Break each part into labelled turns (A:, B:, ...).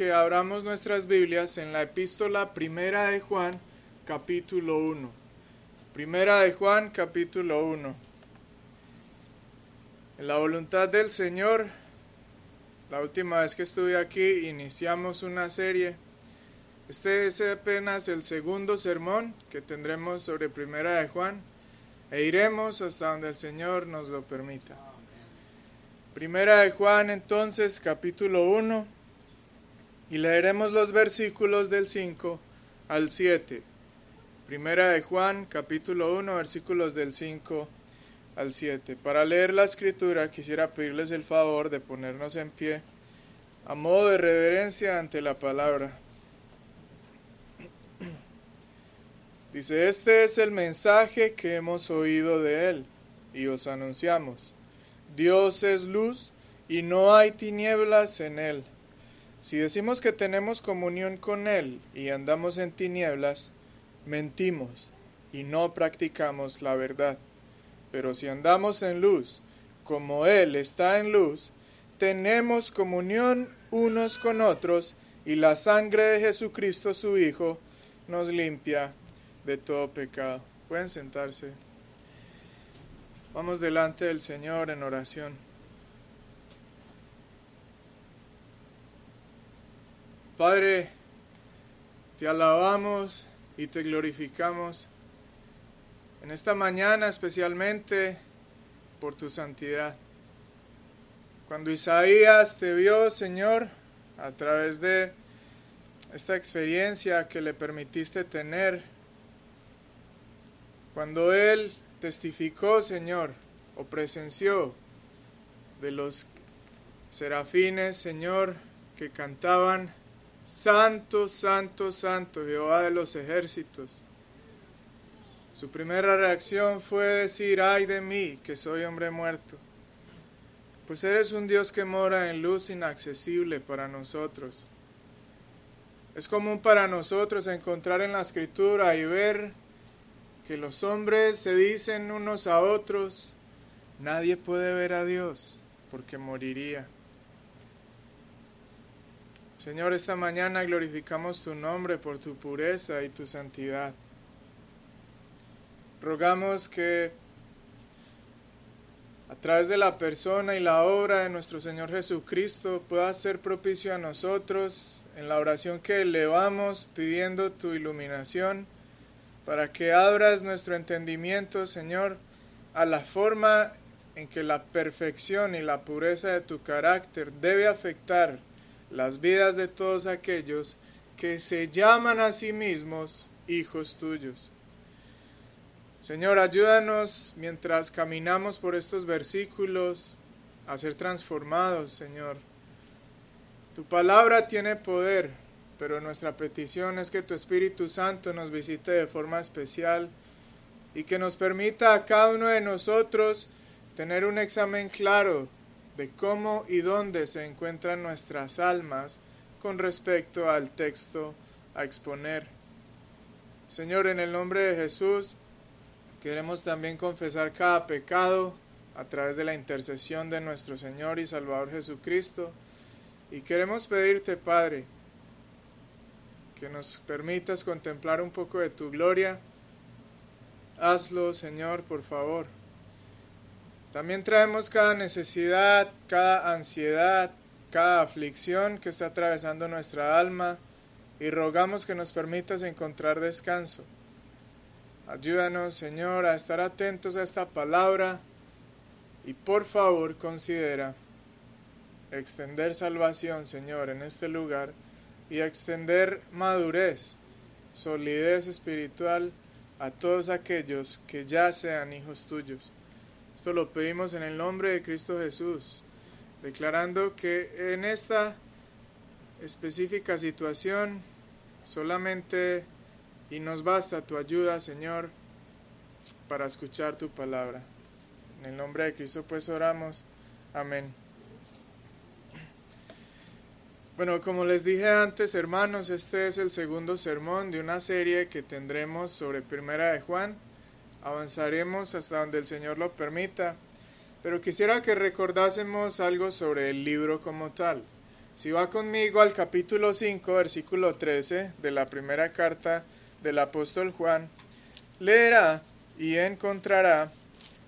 A: que abramos nuestras Biblias en la epístola primera de Juan, capítulo 1. Primera de Juan, capítulo 1. En la voluntad del Señor, la última vez que estuve aquí iniciamos una serie. Este es apenas el segundo sermón que tendremos sobre Primera de Juan e iremos hasta donde el Señor nos lo permita. Primera de Juan entonces capítulo 1 y leeremos los versículos del 5 al 7. Primera de Juan capítulo 1 versículos del 5 al 7. Para leer la escritura quisiera pedirles el favor de ponernos en pie a modo de reverencia ante la palabra. Dice, este es el mensaje que hemos oído de él y os anunciamos Dios es luz y no hay tinieblas en él. Si decimos que tenemos comunión con Él y andamos en tinieblas, mentimos y no practicamos la verdad. Pero si andamos en luz, como Él está en luz, tenemos comunión unos con otros y la sangre de Jesucristo su Hijo nos limpia de todo pecado. Pueden sentarse. Vamos delante del Señor en oración. Padre, te alabamos y te glorificamos en esta mañana especialmente por tu santidad. Cuando Isaías te vio, Señor, a través de esta experiencia que le permitiste tener, cuando él testificó, Señor, o presenció de los serafines, Señor, que cantaban, Santo, Santo, Santo, Jehová de los ejércitos. Su primera reacción fue decir, ay de mí, que soy hombre muerto. Pues eres un Dios que mora en luz inaccesible para nosotros. Es común para nosotros encontrar en la escritura y ver que los hombres se dicen unos a otros, nadie puede ver a Dios porque moriría. Señor, esta mañana glorificamos tu nombre por tu pureza y tu santidad. Rogamos que a través de la persona y la obra de nuestro Señor Jesucristo pueda ser propicio a nosotros en la oración que elevamos pidiendo tu iluminación para que abras nuestro entendimiento, Señor, a la forma en que la perfección y la pureza de tu carácter debe afectar las vidas de todos aquellos que se llaman a sí mismos hijos tuyos. Señor, ayúdanos mientras caminamos por estos versículos a ser transformados, Señor. Tu palabra tiene poder pero nuestra petición es que tu Espíritu Santo nos visite de forma especial y que nos permita a cada uno de nosotros tener un examen claro de cómo y dónde se encuentran nuestras almas con respecto al texto a exponer. Señor, en el nombre de Jesús, queremos también confesar cada pecado a través de la intercesión de nuestro Señor y Salvador Jesucristo. Y queremos pedirte, Padre, que nos permitas contemplar un poco de tu gloria. Hazlo, Señor, por favor. También traemos cada necesidad, cada ansiedad, cada aflicción que está atravesando nuestra alma y rogamos que nos permitas encontrar descanso. Ayúdanos, Señor, a estar atentos a esta palabra y por favor considera extender salvación, Señor, en este lugar y extender madurez, solidez espiritual a todos aquellos que ya sean hijos tuyos. Esto lo pedimos en el nombre de Cristo Jesús, declarando que en esta específica situación solamente y nos basta tu ayuda, Señor, para escuchar tu palabra. En el nombre de Cristo pues oramos. Amén. Bueno, como les dije antes, hermanos, este es el segundo sermón de una serie que tendremos sobre Primera de Juan. Avanzaremos hasta donde el Señor lo permita, pero quisiera que recordásemos algo sobre el libro como tal. Si va conmigo al capítulo 5, versículo 13 de la primera carta del apóstol Juan, leerá y encontrará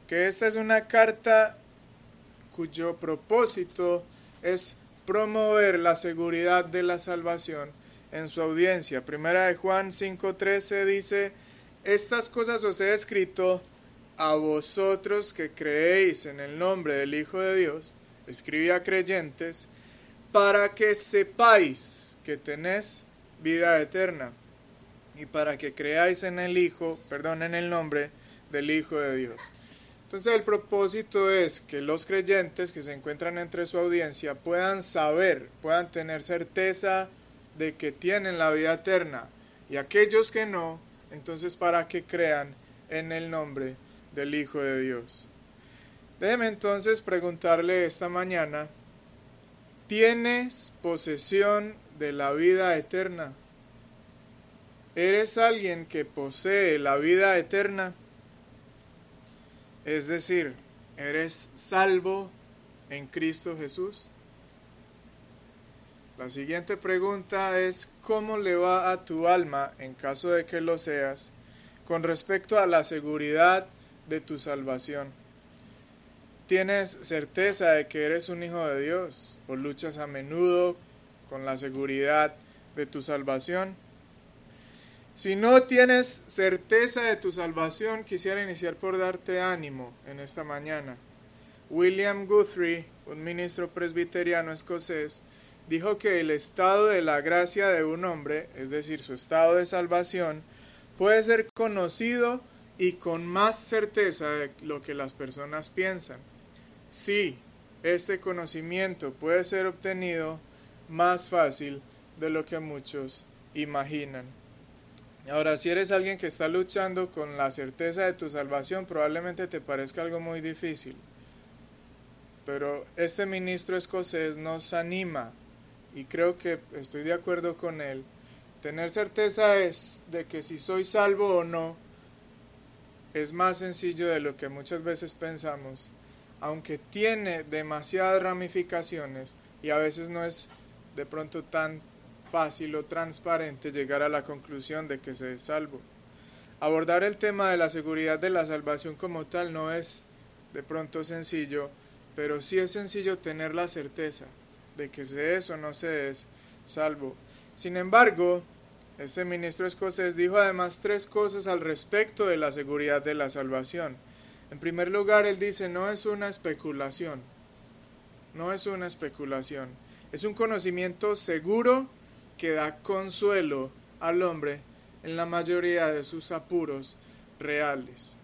A: que esta es una carta cuyo propósito es promover la seguridad de la salvación en su audiencia. Primera de Juan 5:13 dice, estas cosas os he escrito a vosotros que creéis en el nombre del Hijo de Dios, escribí a creyentes, para que sepáis que tenéis vida eterna y para que creáis en el Hijo, perdón, en el nombre del Hijo de Dios. Entonces el propósito es que los creyentes que se encuentran entre su audiencia puedan saber, puedan tener certeza de que tienen la vida eterna y aquellos que no, entonces para que crean en el nombre del Hijo de Dios. Déjeme entonces preguntarle esta mañana, ¿tienes posesión de la vida eterna? ¿Eres alguien que posee la vida eterna? Es decir, ¿eres salvo en Cristo Jesús? La siguiente pregunta es, ¿cómo le va a tu alma, en caso de que lo seas, con respecto a la seguridad de tu salvación? ¿Tienes certeza de que eres un hijo de Dios o luchas a menudo con la seguridad de tu salvación? Si no tienes certeza de tu salvación, quisiera iniciar por darte ánimo en esta mañana. William Guthrie, un ministro presbiteriano escocés, dijo que el estado de la gracia de un hombre, es decir, su estado de salvación, puede ser conocido y con más certeza de lo que las personas piensan. Sí, este conocimiento puede ser obtenido más fácil de lo que muchos imaginan. Ahora, si eres alguien que está luchando con la certeza de tu salvación, probablemente te parezca algo muy difícil. Pero este ministro escocés nos anima, y creo que estoy de acuerdo con él, tener certeza de que si soy salvo o no, es más sencillo de lo que muchas veces pensamos, aunque tiene demasiadas ramificaciones y a veces no es de pronto tan fácil o transparente llegar a la conclusión de que se es salvo. Abordar el tema de la seguridad de la salvación como tal no es de pronto sencillo, pero sí es sencillo tener la certeza de que se es o no se es salvo. Sin embargo, este ministro escocés dijo además tres cosas al respecto de la seguridad de la salvación. En primer lugar, él dice, no es una especulación, no es una especulación, es un conocimiento seguro que da consuelo al hombre en la mayoría de sus apuros reales.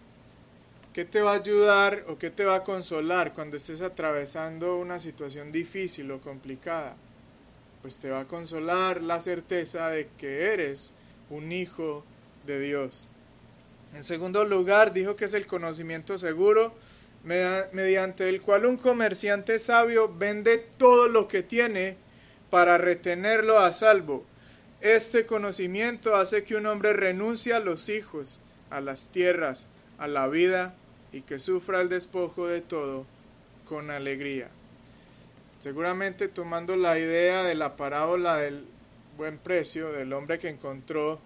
A: ¿Qué te va a ayudar o qué te va a consolar cuando estés atravesando una situación difícil o complicada? Pues te va a consolar la certeza de que eres un hijo de Dios. En segundo lugar, dijo que es el conocimiento seguro mediante el cual un comerciante sabio vende todo lo que tiene para retenerlo a salvo. Este conocimiento hace que un hombre renuncie a los hijos, a las tierras, a la vida y que sufra el despojo de todo con alegría. Seguramente tomando la idea de la parábola del buen precio, del hombre que encontró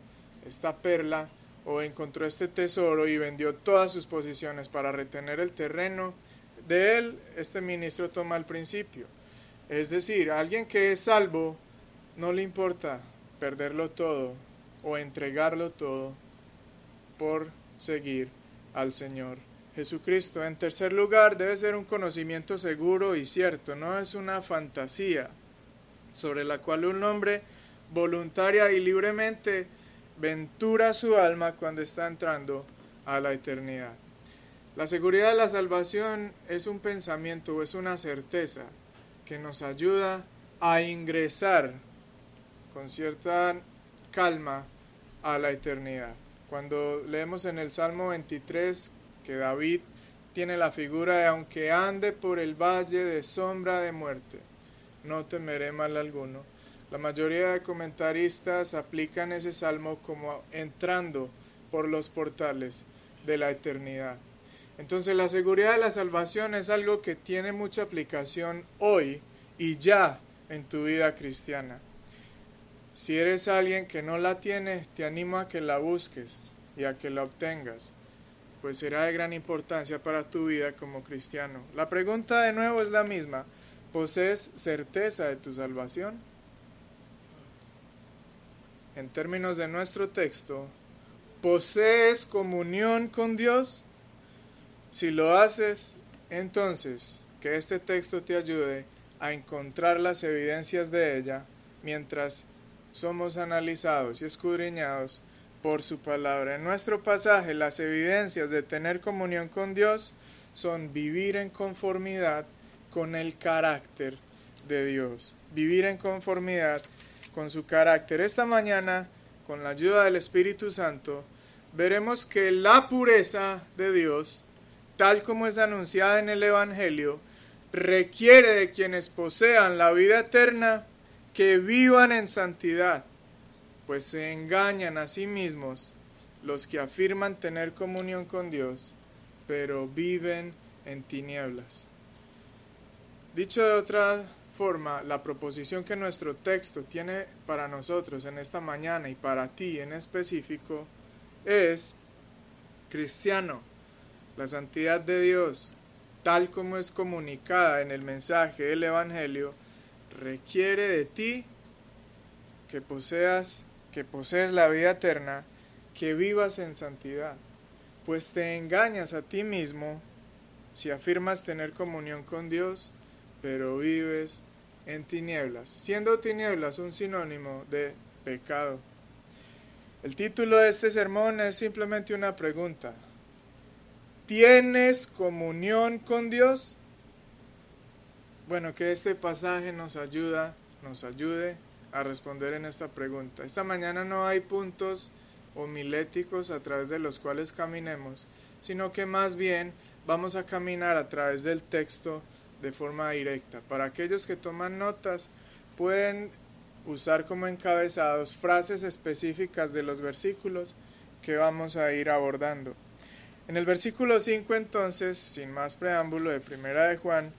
A: esta perla o encontró este tesoro y vendió todas sus posiciones para retener el terreno, de él este ministro toma el principio. Es decir, a alguien que es salvo no le importa perderlo todo o entregarlo todo por seguir al Señor Jesucristo. En tercer lugar, debe ser un conocimiento seguro y cierto, no es una fantasía sobre la cual un hombre voluntaria y libremente ventura su alma cuando está entrando a la eternidad. La seguridad de la salvación es un pensamiento o es una certeza que nos ayuda a ingresar con cierta calma a la eternidad. Cuando leemos en el Salmo 23 que David tiene la figura de aunque ande por el valle de sombra de muerte, no temeré mal alguno. La mayoría de comentaristas aplican ese salmo como entrando por los portales de la eternidad. Entonces la seguridad de la salvación es algo que tiene mucha aplicación hoy y ya en tu vida cristiana. Si eres alguien que no la tiene, te animo a que la busques y a que la obtengas, pues será de gran importancia para tu vida como cristiano. La pregunta de nuevo es la misma. ¿Posees certeza de tu salvación? En términos de nuestro texto, ¿posees comunión con Dios? Si lo haces, entonces que este texto te ayude a encontrar las evidencias de ella mientras somos analizados y escudriñados por su palabra. En nuestro pasaje, las evidencias de tener comunión con Dios son vivir en conformidad con el carácter de Dios, vivir en conformidad con su carácter. Esta mañana, con la ayuda del Espíritu Santo, veremos que la pureza de Dios, tal como es anunciada en el Evangelio, requiere de quienes posean la vida eterna que vivan en santidad, pues se engañan a sí mismos los que afirman tener comunión con Dios, pero viven en tinieblas. Dicho de otra forma, la proposición que nuestro texto tiene para nosotros en esta mañana y para ti en específico es, cristiano, la santidad de Dios, tal como es comunicada en el mensaje del Evangelio, requiere de ti que poseas, que posees la vida eterna, que vivas en santidad, pues te engañas a ti mismo si afirmas tener comunión con Dios, pero vives en tinieblas, siendo tinieblas un sinónimo de pecado. El título de este sermón es simplemente una pregunta. ¿Tienes comunión con Dios? Bueno, que este pasaje nos ayuda, nos ayude a responder en esta pregunta. Esta mañana no hay puntos homiléticos a través de los cuales caminemos, sino que más bien vamos a caminar a través del texto de forma directa. Para aquellos que toman notas, pueden usar como encabezados frases específicas de los versículos que vamos a ir abordando. En el versículo 5 entonces, sin más preámbulo de Primera de Juan,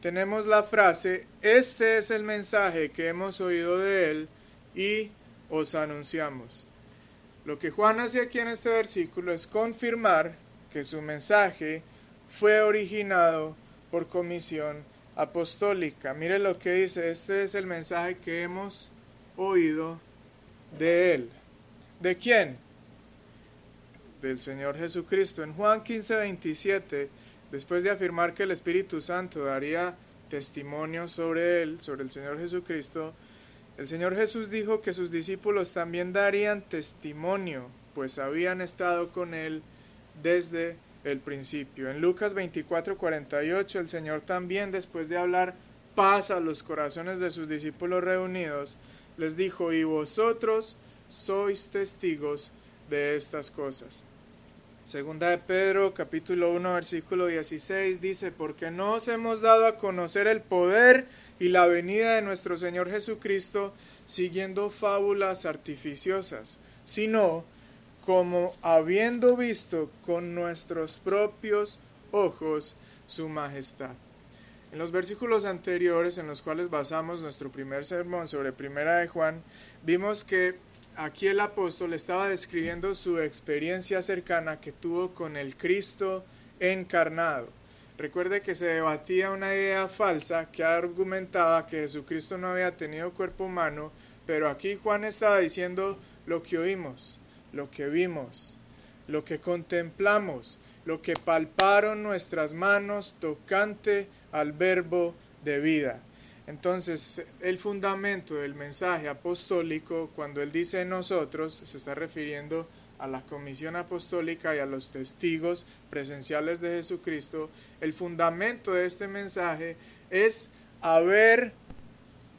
A: tenemos la frase, este es el mensaje que hemos oído de él y os anunciamos. Lo que Juan hace aquí en este versículo es confirmar que su mensaje fue originado por comisión apostólica. Mire lo que dice, este es el mensaje que hemos oído de él. ¿De quién? Del Señor Jesucristo. En Juan 15, 27 Después de afirmar que el Espíritu Santo daría testimonio sobre él, sobre el Señor Jesucristo, el Señor Jesús dijo que sus discípulos también darían testimonio, pues habían estado con él desde el principio. En Lucas 24, 48, el Señor también, después de hablar paz a los corazones de sus discípulos reunidos, les dijo, y vosotros sois testigos de estas cosas. Segunda de Pedro, capítulo 1, versículo 16, dice, porque no os hemos dado a conocer el poder y la venida de nuestro Señor Jesucristo siguiendo fábulas artificiosas, sino como habiendo visto con nuestros propios ojos su majestad. En los versículos anteriores en los cuales basamos nuestro primer sermón sobre Primera de Juan, vimos que aquí el apóstol estaba describiendo su experiencia cercana que tuvo con el Cristo encarnado. Recuerde que se debatía una idea falsa que argumentaba que Jesucristo no había tenido cuerpo humano, pero aquí Juan estaba diciendo lo que oímos, lo que vimos, lo que contemplamos, lo que palparon nuestras manos tocante al verbo de vida. Entonces, el fundamento del mensaje apostólico, cuando él dice nosotros, se está refiriendo a la comisión apostólica y a los testigos presenciales de Jesucristo. El fundamento de este mensaje es haber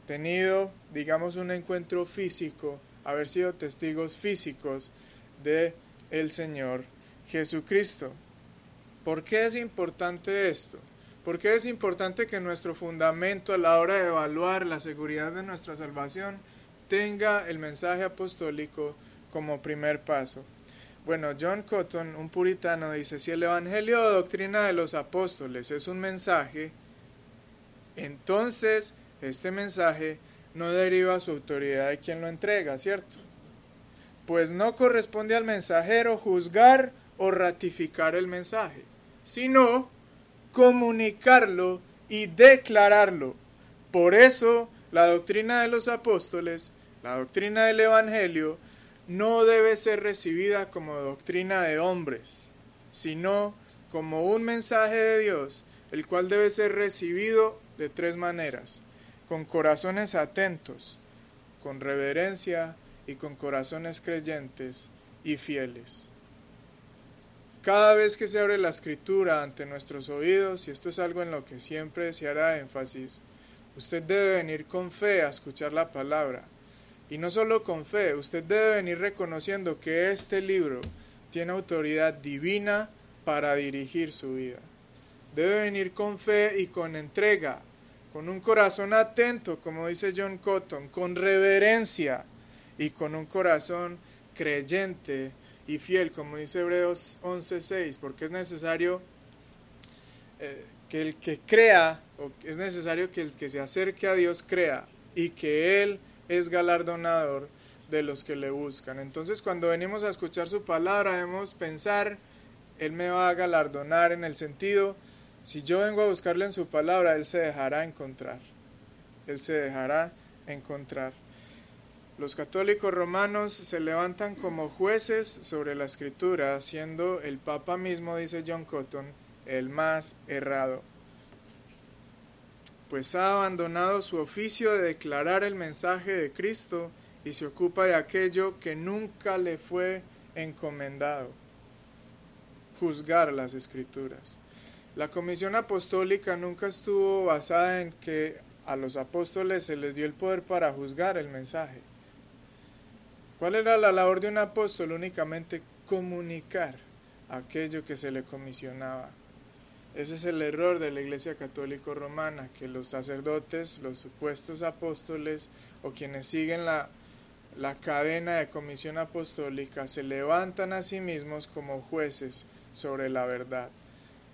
A: tenido, digamos, un encuentro físico, haber sido testigos físicos de el Señor Jesucristo. ¿Por qué es importante esto? ¿Por qué es importante que nuestro fundamento a la hora de evaluar la seguridad de nuestra salvación tenga el mensaje apostólico como primer paso? Bueno, John Cotton, un puritano, dice, si el Evangelio o doctrina de los apóstoles es un mensaje, entonces este mensaje no deriva su autoridad de quien lo entrega, ¿cierto? Pues no corresponde al mensajero juzgar o ratificar el mensaje, sino comunicarlo y declararlo. Por eso la doctrina de los apóstoles, la doctrina del Evangelio, no debe ser recibida como doctrina de hombres, sino como un mensaje de Dios, el cual debe ser recibido de tres maneras, con corazones atentos, con reverencia y con corazones creyentes y fieles. Cada vez que se abre la escritura ante nuestros oídos, y esto es algo en lo que siempre se hará énfasis, usted debe venir con fe a escuchar la palabra. Y no solo con fe, usted debe venir reconociendo que este libro tiene autoridad divina para dirigir su vida. Debe venir con fe y con entrega, con un corazón atento, como dice John Cotton, con reverencia y con un corazón creyente y fiel, como dice Hebreos 11:6, porque es necesario eh, que el que crea, o es necesario que el que se acerque a Dios crea y que Él es galardonador de los que le buscan. Entonces cuando venimos a escuchar su palabra debemos pensar, Él me va a galardonar en el sentido si yo vengo a buscarle en su palabra, Él se dejará encontrar. Él se dejará encontrar. Los católicos romanos se levantan como jueces sobre la escritura, siendo el Papa mismo, dice John Cotton, el más errado. Pues ha abandonado su oficio de declarar el mensaje de Cristo y se ocupa de aquello que nunca le fue encomendado, juzgar las escrituras. La comisión apostólica nunca estuvo basada en que a los apóstoles se les dio el poder para juzgar el mensaje. ¿Cuál era la labor de un apóstol? Únicamente comunicar aquello que se le comisionaba. Ese es el error de la Iglesia Católica Romana, que los sacerdotes, los supuestos apóstoles o quienes siguen la, la cadena de comisión apostólica se levantan a sí mismos como jueces sobre la verdad.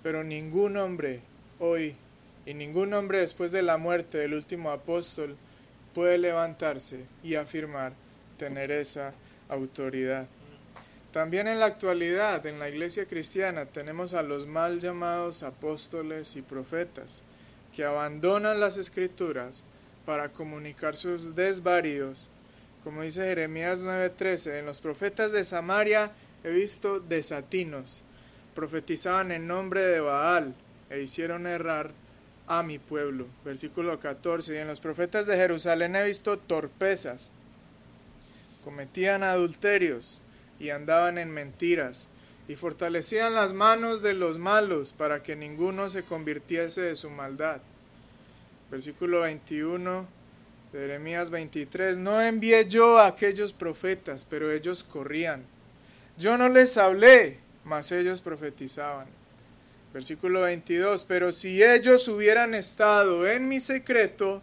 A: Pero ningún hombre hoy y ningún hombre después de la muerte del último apóstol puede levantarse y afirmar tener esa autoridad. También en la actualidad, en la iglesia cristiana, tenemos a los mal llamados apóstoles y profetas, que abandonan las escrituras para comunicar sus desvaríos. Como dice Jeremías 9:13, en los profetas de Samaria he visto desatinos profetizaban en nombre de Baal e hicieron errar a mi pueblo. Versículo 14. Y en los profetas de Jerusalén he visto torpezas. Cometían adulterios y andaban en mentiras y fortalecían las manos de los malos para que ninguno se convirtiese de su maldad. Versículo 21 de Jeremías 23. No envié yo a aquellos profetas, pero ellos corrían. Yo no les hablé, mas ellos profetizaban. Versículo 22, pero si ellos hubieran estado en mi secreto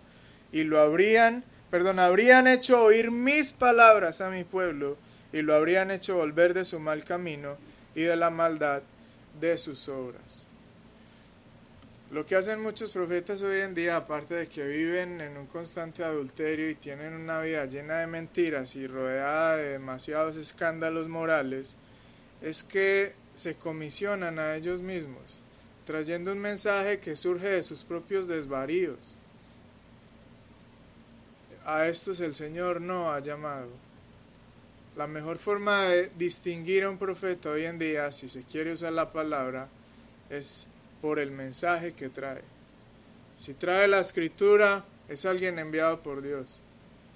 A: y lo habrían, perdón, habrían hecho oír mis palabras a mi pueblo y lo habrían hecho volver de su mal camino y de la maldad de sus obras. Lo que hacen muchos profetas hoy en día, aparte de que viven en un constante adulterio y tienen una vida llena de mentiras y rodeada de demasiados escándalos morales, es que se comisionan a ellos mismos, trayendo un mensaje que surge de sus propios desvaríos. A estos el Señor no ha llamado. La mejor forma de distinguir a un profeta hoy en día, si se quiere usar la palabra, es por el mensaje que trae. Si trae la escritura, es alguien enviado por Dios.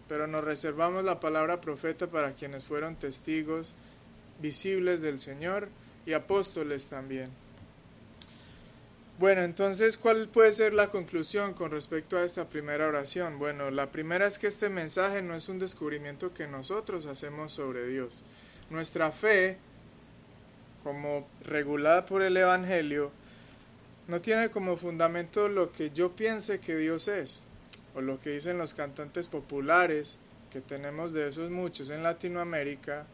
A: Pero nos reservamos la palabra profeta para quienes fueron testigos visibles del Señor y apóstoles también. Bueno, entonces, ¿cuál puede ser la conclusión con respecto a esta primera oración? Bueno, la primera es que este mensaje no es un descubrimiento que nosotros hacemos sobre Dios. Nuestra fe, como regulada por el Evangelio, no tiene como fundamento lo que yo piense que Dios es, o lo que dicen los cantantes populares, que tenemos de esos muchos en Latinoamérica,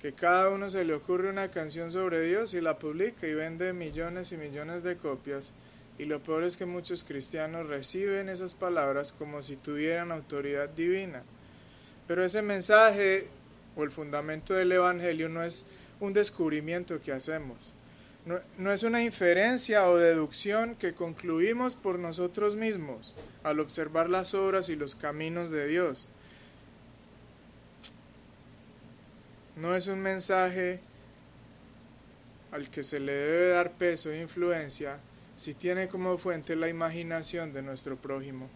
A: que cada uno se le ocurre una canción sobre Dios y la publica y vende millones y millones de copias Y lo peor es que muchos cristianos reciben esas palabras como si tuvieran autoridad divina. Pero ese mensaje o el fundamento del Evangelio no es un descubrimiento que hacemos. No, es una inferencia o deducción que concluimos por nosotros mismos al observar las obras y los caminos de Dios. No es un mensaje al que se le debe dar peso e influencia si tiene como fuente la imaginación de nuestro prójimo.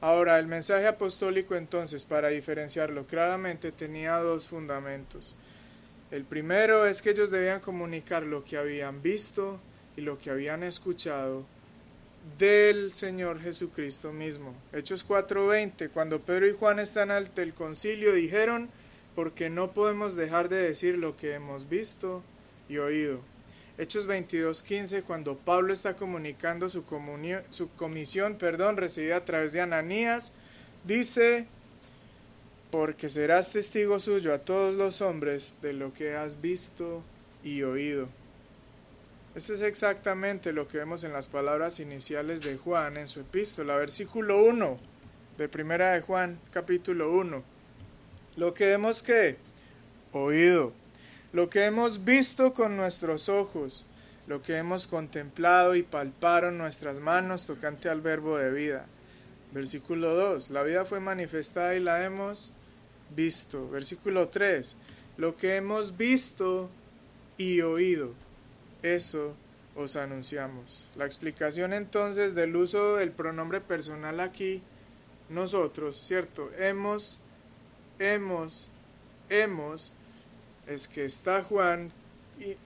A: Ahora, el mensaje apostólico entonces, para diferenciarlo claramente, tenía dos fundamentos. El primero es que ellos debían comunicar lo que habían visto y lo que habían escuchado del Señor Jesucristo mismo. Hechos 4:20, cuando Pedro y Juan están ante el concilio, dijeron, porque no podemos dejar de decir lo que hemos visto y oído. Hechos 22:15, cuando Pablo está comunicando su, su comisión perdón, recibida a través de Ananías, dice, porque serás testigo suyo a todos los hombres de lo que has visto y oído. Este es exactamente lo que vemos en las palabras iniciales de Juan en su epístola, versículo 1 de Primera de Juan, capítulo 1. Lo que hemos oído, lo que hemos visto con nuestros ojos, lo que hemos contemplado y palparon nuestras manos tocante al verbo de vida. Versículo 2. La vida fue manifestada y la hemos visto. Versículo 3. Lo que hemos visto y oído, eso os anunciamos. La explicación entonces del uso del pronombre personal aquí, nosotros, ¿cierto? Hemos, hemos, hemos, es que está Juan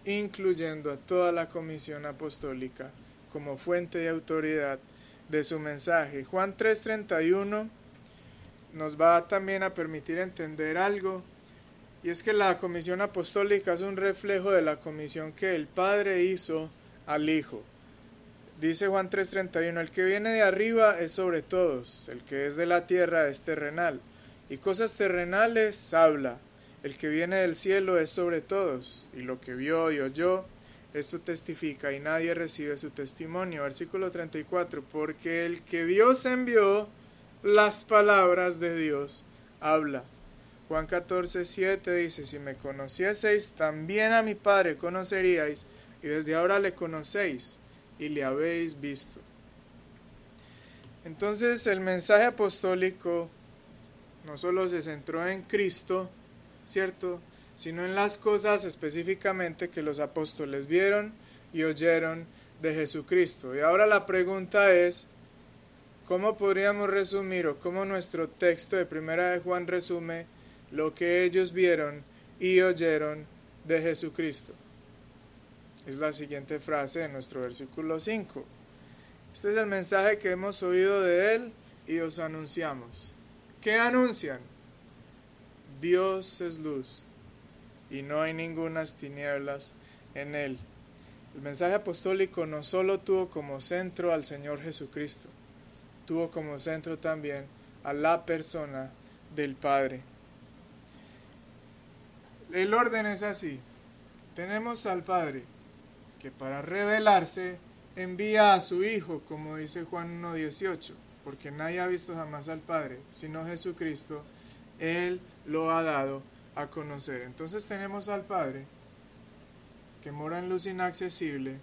A: incluyendo a toda la comisión apostólica como fuente de autoridad de su mensaje. Juan 3:31 nos va también a permitir entender algo, y es que la comisión apostólica es un reflejo de la comisión que el Padre hizo al Hijo. Dice Juan 3:31, el que viene de arriba es sobre todos, el que es de la tierra es terrenal, y cosas terrenales habla, el que viene del cielo es sobre todos, y lo que vio y oyó, esto testifica, y nadie recibe su testimonio. Versículo 34, porque el que Dios envió, las palabras de Dios habla. Juan 14, 7 dice, si me conocieseis, también a mi Padre conoceríais, y desde ahora le conocéis y le habéis visto. Entonces el mensaje apostólico no solo se centró en Cristo, ¿cierto? Sino en las cosas específicamente que los apóstoles vieron y oyeron de Jesucristo. Y ahora la pregunta es, ¿Cómo podríamos resumir o cómo nuestro texto de Primera de Juan resume lo que ellos vieron y oyeron de Jesucristo? Es la siguiente frase de nuestro versículo 5. Este es el mensaje que hemos oído de Él y os anunciamos. ¿Qué anuncian? Dios es luz y no hay ningunas tinieblas en Él. El mensaje apostólico no solo tuvo como centro al Señor Jesucristo, tuvo como centro también a la persona del Padre. El orden es así. Tenemos al Padre que para revelarse envía a su Hijo, como dice Juan 1.18, porque nadie ha visto jamás al Padre, sino Jesucristo, Él lo ha dado a conocer. Entonces tenemos al Padre que mora en luz inaccesible,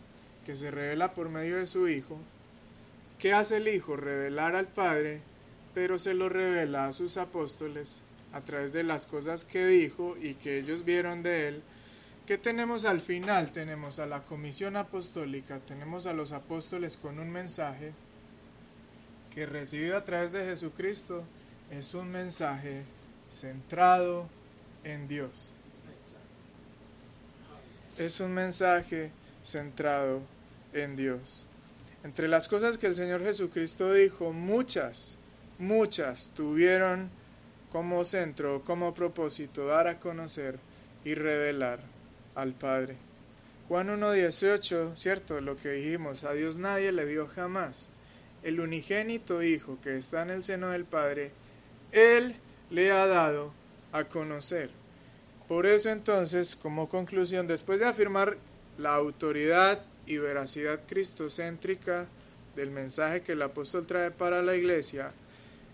A: que se revela por medio de su Hijo, ¿Qué hace el Hijo? Revelar al Padre, pero se lo revela a sus apóstoles a través de las cosas que dijo y que ellos vieron de él. ¿Qué tenemos al final? Tenemos a la comisión apostólica, tenemos a los apóstoles con un mensaje que recibido a través de Jesucristo es un mensaje centrado en Dios. Es un mensaje centrado en Dios. Entre las cosas que el Señor Jesucristo dijo, muchas, muchas tuvieron como centro, como propósito, dar a conocer y revelar al Padre. Juan 1.18, cierto, lo que dijimos, a Dios nadie le vio jamás. El unigénito Hijo que está en el seno del Padre, Él le ha dado a conocer. Por eso entonces, como conclusión, después de afirmar la autoridad y veracidad cristocéntrica del mensaje que el apóstol trae para la iglesia,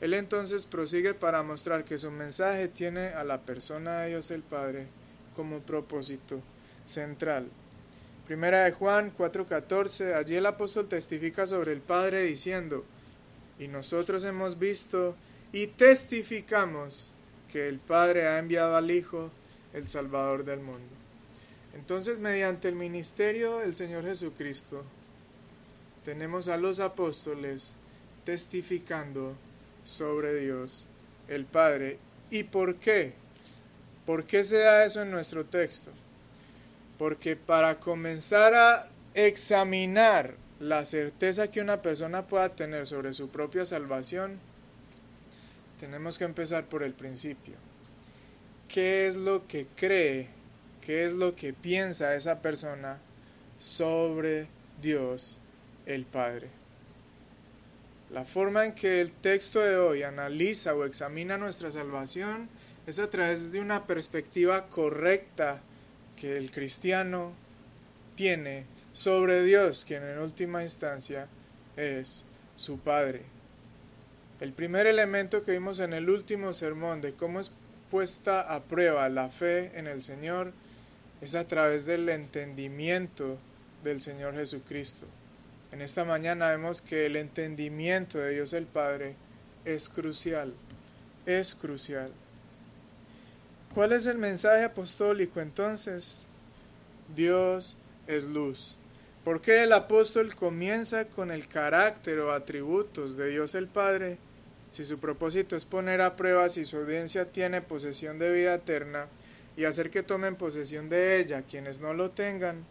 A: él entonces prosigue para mostrar que su mensaje tiene a la persona de Dios el Padre como propósito central. Primera de Juan 4:14, allí el apóstol testifica sobre el Padre diciendo, y nosotros hemos visto y testificamos que el Padre ha enviado al Hijo, el Salvador del mundo. Entonces, mediante el ministerio del Señor Jesucristo, tenemos a los apóstoles testificando sobre Dios el Padre. ¿Y por qué? ¿Por qué se da eso en nuestro texto? Porque para comenzar a examinar la certeza que una persona pueda tener sobre su propia salvación, tenemos que empezar por el principio. ¿Qué es lo que cree? ¿Qué es lo que piensa esa persona sobre Dios el Padre? La forma en que el texto de hoy analiza o examina nuestra salvación es a través de una perspectiva correcta que el cristiano tiene sobre Dios, quien en última instancia es su Padre. El primer elemento que vimos en el último sermón de cómo es puesta a prueba la fe en el Señor es a través del entendimiento del Señor Jesucristo. En esta mañana vemos que el entendimiento de Dios el Padre es crucial, es crucial. ¿Cuál es el mensaje apostólico entonces? Dios es luz. ¿Por qué el apóstol comienza con el carácter o atributos de Dios el Padre? Si su propósito es poner a prueba si su audiencia tiene posesión de vida eterna y hacer que tomen posesión de ella quienes no lo tengan,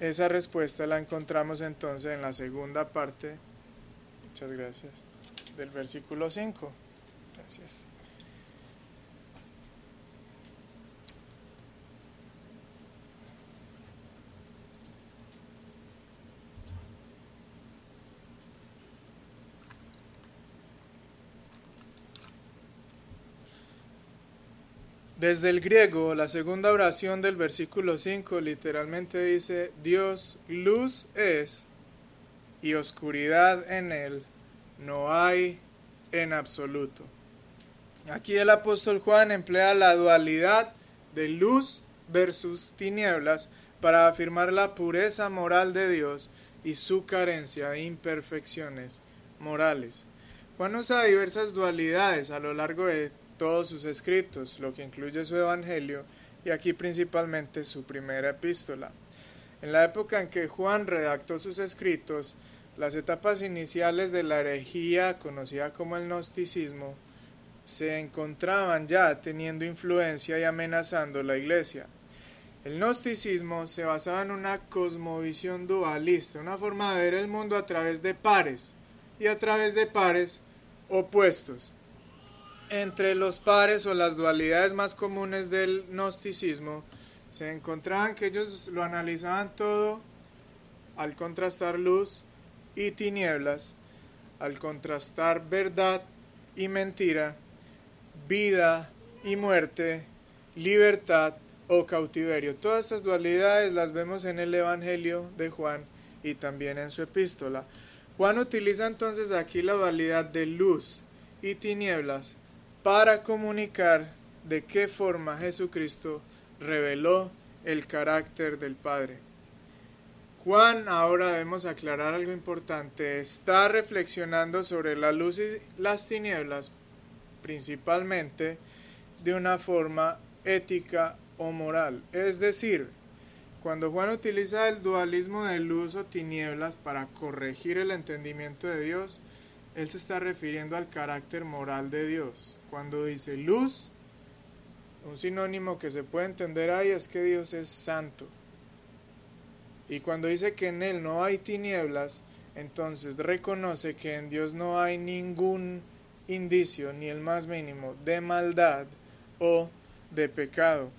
A: Esa respuesta la encontramos entonces en la segunda parte, muchas gracias, del versículo 5. Gracias. Desde el griego, la segunda oración del versículo 5 literalmente dice, Dios luz es y oscuridad en él no hay en absoluto. Aquí el apóstol Juan emplea la dualidad de luz versus tinieblas para afirmar la pureza moral de Dios y su carencia de imperfecciones morales. Juan usa diversas dualidades a lo largo de todos sus escritos, lo que incluye su Evangelio y aquí principalmente su primera epístola. En la época en que Juan redactó sus escritos, las etapas iniciales de la herejía conocida como el gnosticismo se encontraban ya teniendo influencia y amenazando la iglesia. El gnosticismo se basaba en una cosmovisión dualista, una forma de ver el mundo a través de pares y a través de pares opuestos. Entre los pares o las dualidades más comunes del gnosticismo se encontraban que ellos lo analizaban todo al contrastar luz y tinieblas, al contrastar verdad y mentira, vida y muerte, libertad o cautiverio. Todas estas dualidades las vemos en el Evangelio de Juan y también en su epístola. Juan utiliza entonces aquí la dualidad de luz y tinieblas para comunicar de qué forma Jesucristo reveló el carácter del Padre. Juan, ahora debemos aclarar algo importante, está reflexionando sobre la luz y las tinieblas principalmente de una forma ética o moral. Es decir, cuando Juan utiliza el dualismo de luz o tinieblas para corregir el entendimiento de Dios, él se está refiriendo al carácter moral de Dios. Cuando dice luz, un sinónimo que se puede entender ahí es que Dios es santo. Y cuando dice que en Él no hay tinieblas, entonces reconoce que en Dios no hay ningún indicio, ni el más mínimo, de maldad o de pecado.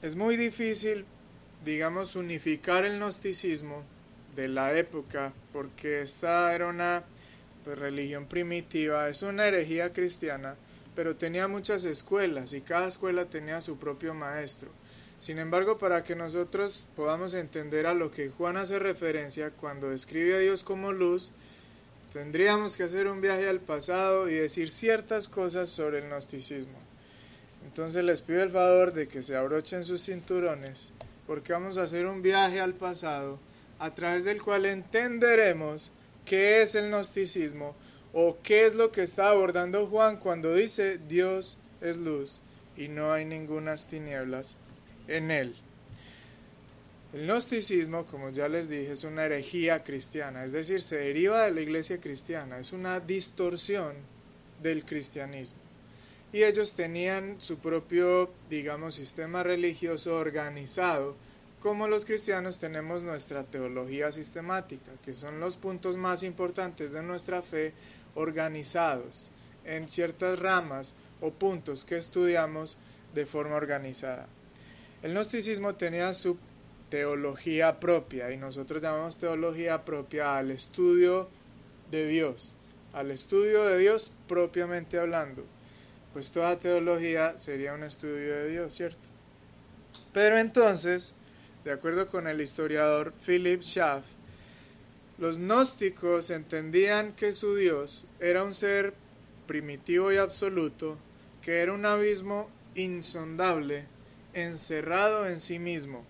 A: Es muy difícil, digamos, unificar el gnosticismo de la época, porque esta era una pues, religión primitiva, es una herejía cristiana, pero tenía muchas escuelas y cada escuela tenía su propio maestro. Sin embargo, para que nosotros podamos entender a lo que Juan hace referencia cuando describe a Dios como luz, tendríamos que hacer un viaje al pasado y decir ciertas cosas sobre el gnosticismo. Entonces les pido el favor de que se abrochen sus cinturones, porque vamos a hacer un viaje al pasado a través del cual entenderemos qué es el gnosticismo o qué es lo que está abordando Juan cuando dice Dios es luz y no hay ningunas tinieblas en él. El gnosticismo, como ya les dije, es una herejía cristiana, es decir, se deriva de la iglesia cristiana, es una distorsión del cristianismo. Y ellos tenían su propio, digamos, sistema religioso organizado como los cristianos tenemos nuestra teología sistemática, que son los puntos más importantes de nuestra fe organizados en ciertas ramas o puntos que estudiamos de forma organizada. El gnosticismo tenía su teología propia y nosotros llamamos teología propia al estudio de Dios, al estudio de Dios propiamente hablando. Pues toda teología sería un estudio de Dios, ¿cierto? Pero entonces, de acuerdo con el historiador Philip Schaff, los gnósticos entendían que su Dios era un ser primitivo y absoluto, que era un abismo insondable, encerrado en sí mismo.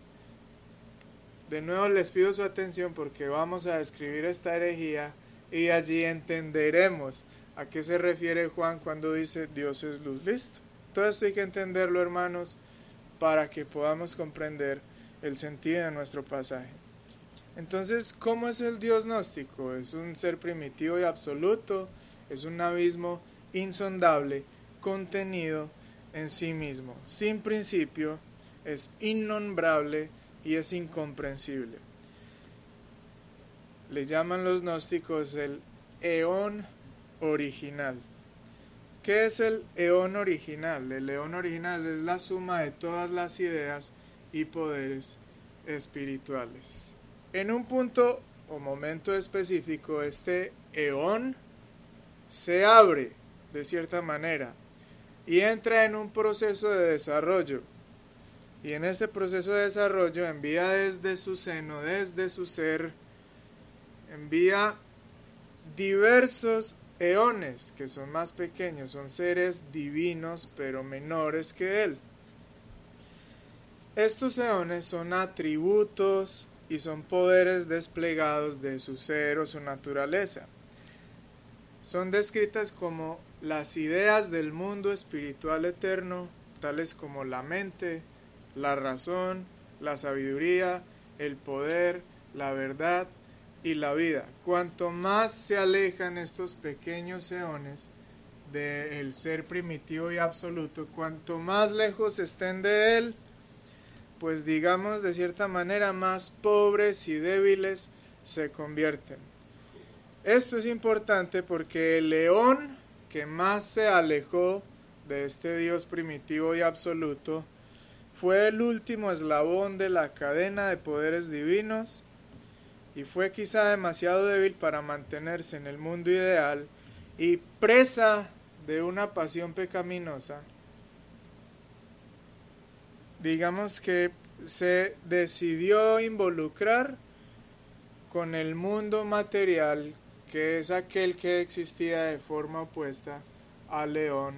A: De nuevo les pido su atención porque vamos a describir esta herejía y allí entenderemos a qué se refiere Juan cuando dice Dios es luz. Listo. Todo esto hay que entenderlo, hermanos, para que podamos comprender el sentido de nuestro pasaje. Entonces, ¿cómo es el Dios gnóstico? Es un ser primitivo y absoluto, es un abismo insondable, contenido en sí mismo, sin principio, es innombrable y es incomprensible. Le llaman los gnósticos el eón original. ¿Qué es el eón original? El eón original es la suma de todas las ideas y poderes espirituales. En un punto o momento específico, este eón se abre de cierta manera y entra en un proceso de desarrollo. Y en este proceso de desarrollo envía desde su seno, desde su ser, envía diversos eones que son más pequeños, son seres divinos pero menores que él. Estos eones son atributos y son poderes desplegados de su ser o su naturaleza. Son descritas como las ideas del mundo espiritual eterno, tales como la mente, la razón, la sabiduría, el poder, la verdad y la vida. Cuanto más se alejan estos pequeños eones del ser primitivo y absoluto, cuanto más lejos estén de él, pues digamos de cierta manera más pobres y débiles se convierten. Esto es importante porque el león que más se alejó de este Dios primitivo y absoluto fue el último eslabón de la cadena de poderes divinos y fue quizá demasiado débil para mantenerse en el mundo ideal y presa de una pasión pecaminosa. Digamos que se decidió involucrar con el mundo material, que es aquel que existía de forma opuesta al león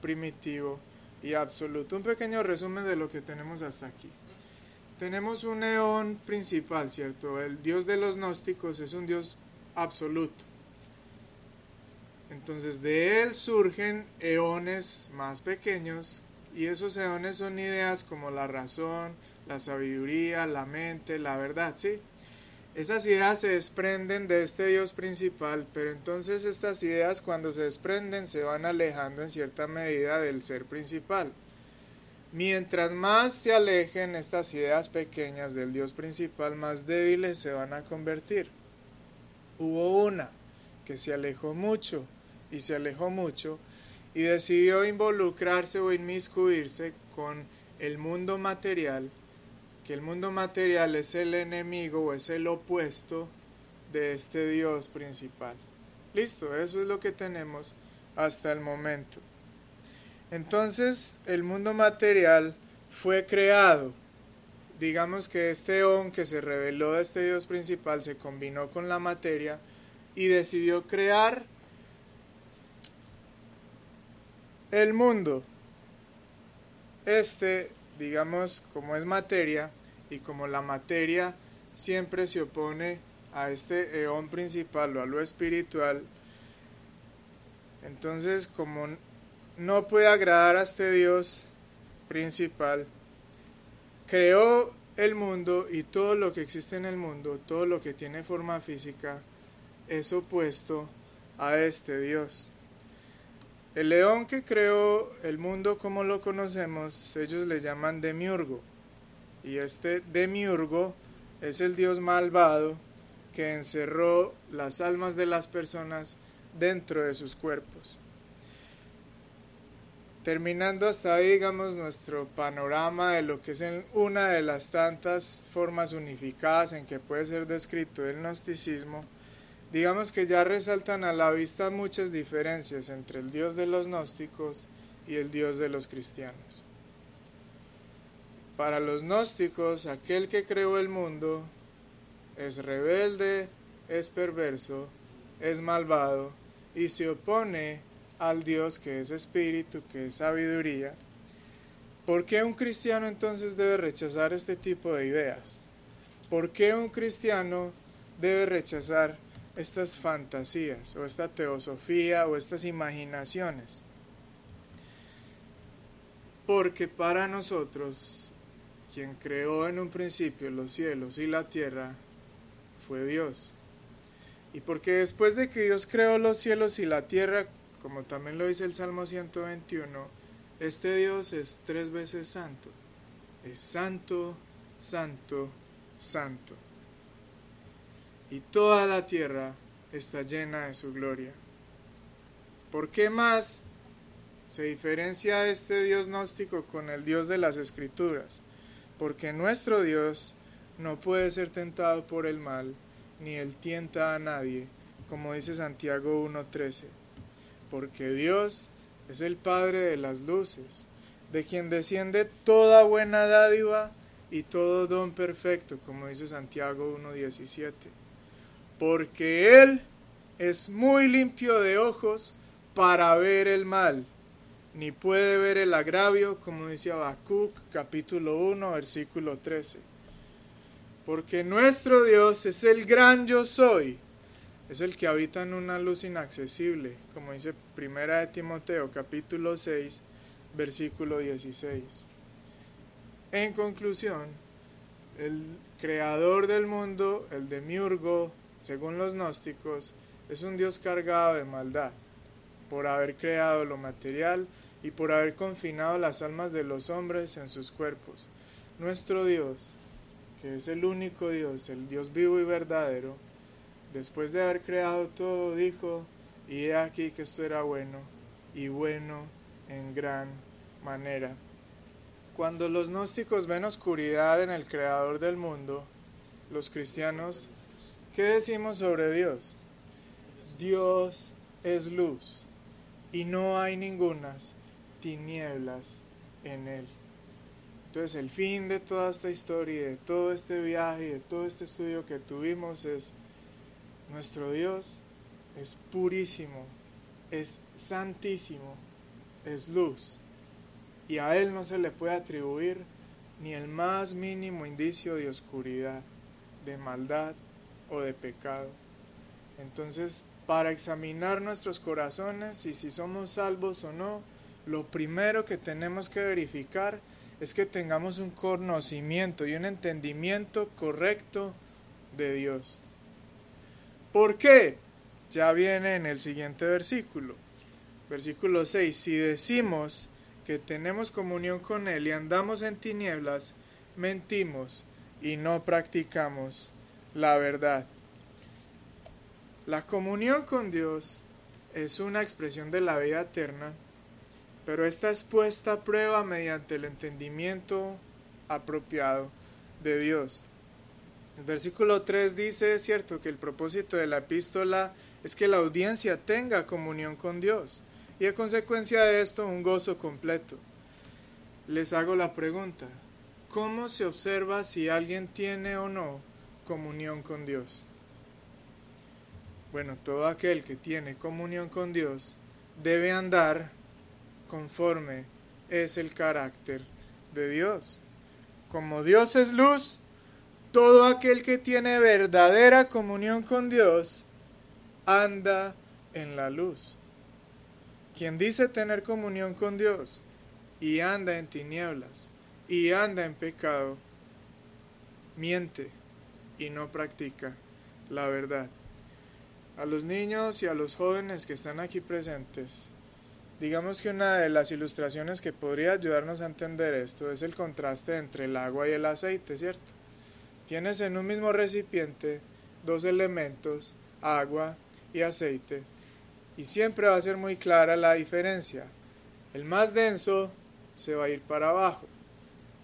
A: primitivo y absoluto. Un pequeño resumen de lo que tenemos hasta aquí. Tenemos un león principal, ¿cierto? El dios de los gnósticos es un dios absoluto. Entonces de él surgen eones más pequeños y esos eones son ideas como la razón, la sabiduría, la mente, la verdad, ¿sí? Esas ideas se desprenden de este Dios principal, pero entonces estas ideas cuando se desprenden se van alejando en cierta medida del ser principal. Mientras más se alejen estas ideas pequeñas del Dios principal, más débiles se van a convertir. Hubo una que se alejó mucho y se alejó mucho y decidió involucrarse o inmiscuirse con el mundo material, que el mundo material es el enemigo o es el opuesto de este Dios principal. Listo, eso es lo que tenemos hasta el momento. Entonces el mundo material fue creado. Digamos que este on que se reveló de este Dios principal se combinó con la materia y decidió crear el mundo. Este, digamos, como es materia y como la materia siempre se opone a este eón principal o a lo espiritual, entonces como no puede agradar a este Dios principal, creó el mundo y todo lo que existe en el mundo, todo lo que tiene forma física, es opuesto a este Dios. El león que creó el mundo como lo conocemos, ellos le llaman demiurgo. Y este demiurgo es el dios malvado que encerró las almas de las personas dentro de sus cuerpos. Terminando hasta ahí, digamos, nuestro panorama de lo que es una de las tantas formas unificadas en que puede ser descrito el gnosticismo, digamos que ya resaltan a la vista muchas diferencias entre el Dios de los gnósticos y el Dios de los cristianos. Para los gnósticos, aquel que creó el mundo es rebelde, es perverso, es malvado y se opone al Dios que es espíritu, que es sabiduría. ¿Por qué un cristiano entonces debe rechazar este tipo de ideas? ¿Por qué un cristiano debe rechazar estas fantasías o esta teosofía o estas imaginaciones? Porque para nosotros, quien creó en un principio los cielos y la tierra, fue Dios. Y porque después de que Dios creó los cielos y la tierra, como también lo dice el Salmo 121, este Dios es tres veces santo. Es santo, santo, santo. Y toda la tierra está llena de su gloria. ¿Por qué más se diferencia este Dios gnóstico con el Dios de las Escrituras? Porque nuestro Dios no puede ser tentado por el mal, ni él tienta a nadie, como dice Santiago 1.13 porque Dios es el Padre de las luces, de quien desciende toda buena dádiva y todo don perfecto, como dice Santiago 1.17. Porque Él es muy limpio de ojos para ver el mal, ni puede ver el agravio, como dice Habacuc capítulo 1, versículo 13. Porque nuestro Dios es el gran yo soy, es el que habita en una luz inaccesible, como dice Primera de Timoteo capítulo 6, versículo 16. En conclusión, el creador del mundo, el demiurgo, según los gnósticos, es un Dios cargado de maldad, por haber creado lo material y por haber confinado las almas de los hombres en sus cuerpos. Nuestro Dios, que es el único Dios, el Dios vivo y verdadero, Después de haber creado todo, dijo, y he aquí que esto era bueno, y bueno en gran manera. Cuando los gnósticos ven oscuridad en el creador del mundo, los cristianos, ¿qué decimos sobre Dios? Dios es luz y no hay ningunas tinieblas en él. Entonces el fin de toda esta historia, de todo este viaje de todo este estudio que tuvimos es nuestro Dios es purísimo, es santísimo, es luz, y a Él no se le puede atribuir ni el más mínimo indicio de oscuridad, de maldad o de pecado. Entonces, para examinar nuestros corazones y si somos salvos o no, lo primero que tenemos que verificar es que tengamos un conocimiento y un entendimiento correcto de Dios. ¿Por qué? Ya viene en el siguiente versículo. Versículo 6. Si decimos que tenemos comunión con Él y andamos en tinieblas, mentimos y no practicamos la verdad. La comunión con Dios es una expresión de la vida eterna, pero esta es puesta a prueba mediante el entendimiento apropiado de Dios. El versículo 3 dice, es cierto, que el propósito de la epístola es que la audiencia tenga comunión con Dios y a consecuencia de esto un gozo completo. Les hago la pregunta, ¿cómo se observa si alguien tiene o no comunión con Dios? Bueno, todo aquel que tiene comunión con Dios debe andar conforme es el carácter de Dios. Como Dios es luz, todo aquel que tiene verdadera comunión con Dios anda en la luz. Quien dice tener comunión con Dios y anda en tinieblas y anda en pecado, miente y no practica la verdad. A los niños y a los jóvenes que están aquí presentes, digamos que una de las ilustraciones que podría ayudarnos a entender esto es el contraste entre el agua y el aceite, ¿cierto? Tienes en un mismo recipiente dos elementos, agua y aceite, y siempre va a ser muy clara la diferencia. El más denso se va a ir para abajo,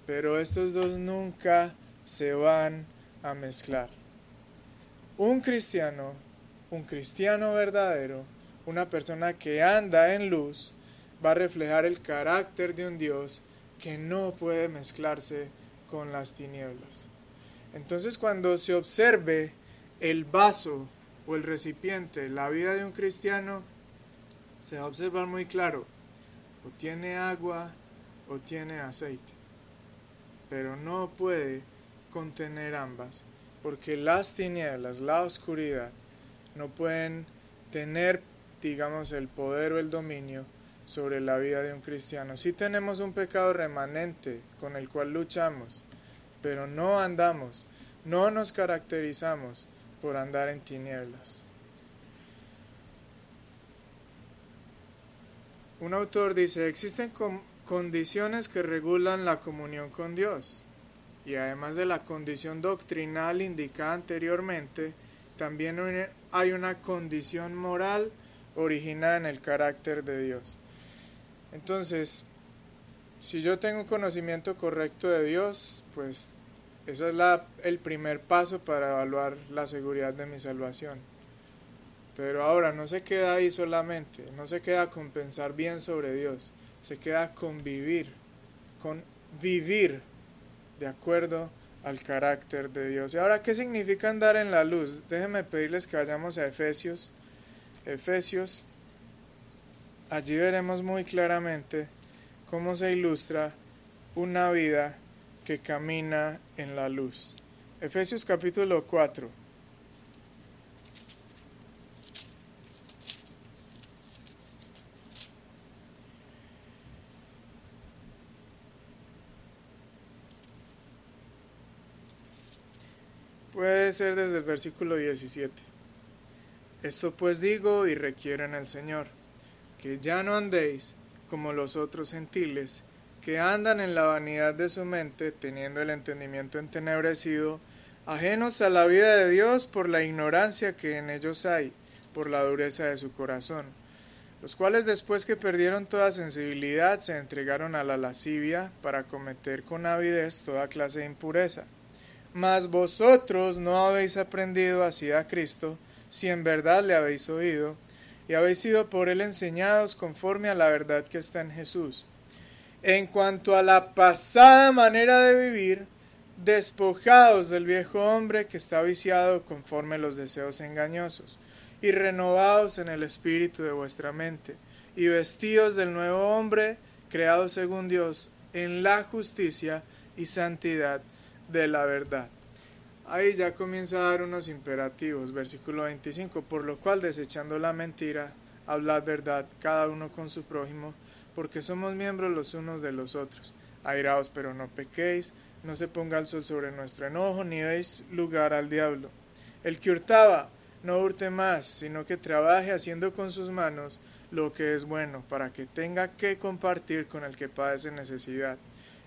A: pero estos dos nunca se van a mezclar. Un cristiano, un cristiano verdadero, una persona que anda en luz, va a reflejar el carácter de un Dios que no puede mezclarse con las tinieblas. Entonces cuando se observe el vaso o el recipiente, la vida de un cristiano, se va a observar muy claro, o tiene agua o tiene aceite, pero no puede contener ambas, porque las tinieblas, la oscuridad, no pueden tener, digamos, el poder o el dominio sobre la vida de un cristiano. Si tenemos un pecado remanente con el cual luchamos, pero no andamos, no nos caracterizamos por andar en tinieblas. Un autor dice, existen condiciones que regulan la comunión con Dios. Y además de la condición doctrinal indicada anteriormente, también hay una condición moral originada en el carácter de Dios. Entonces, si yo tengo un conocimiento correcto de Dios, pues ese es el primer paso para evaluar la seguridad de mi salvación. Pero ahora no se queda ahí solamente, no se queda con pensar bien sobre Dios, se queda con vivir, con vivir de acuerdo al carácter de Dios. ¿Y ahora qué significa andar en la luz? Déjenme pedirles que vayamos a Efesios. Efesios, allí veremos muy claramente cómo se ilustra una vida que camina en la luz. Efesios capítulo 4. Puede ser desde el versículo 17. Esto pues digo y requiero en el Señor, que ya no andéis como los otros gentiles, que andan en la vanidad de su mente, teniendo el entendimiento entenebrecido, ajenos a la vida de Dios por la ignorancia que en ellos hay, por la dureza de su corazón, los cuales después que perdieron toda sensibilidad se entregaron a la lascivia para cometer con avidez toda clase de impureza. Mas vosotros no habéis aprendido así a Cristo, si en verdad le habéis oído, y habéis sido por él enseñados conforme a la verdad que está en Jesús. En cuanto a la pasada manera de vivir, despojados del viejo hombre que está viciado conforme los deseos engañosos, y renovados en el espíritu de vuestra mente, y vestidos del nuevo hombre, creado según Dios, en la justicia y santidad de la verdad. Ahí ya comienza a dar unos imperativos, versículo 25, por lo cual desechando la mentira, hablad verdad, cada uno con su prójimo, porque somos miembros los unos de los otros. Airaos, pero no pequéis, no se ponga el sol sobre nuestro enojo, ni deis lugar al diablo. El que hurtaba, no hurte más, sino que trabaje haciendo con sus manos lo que es bueno, para que tenga que compartir con el que padece necesidad.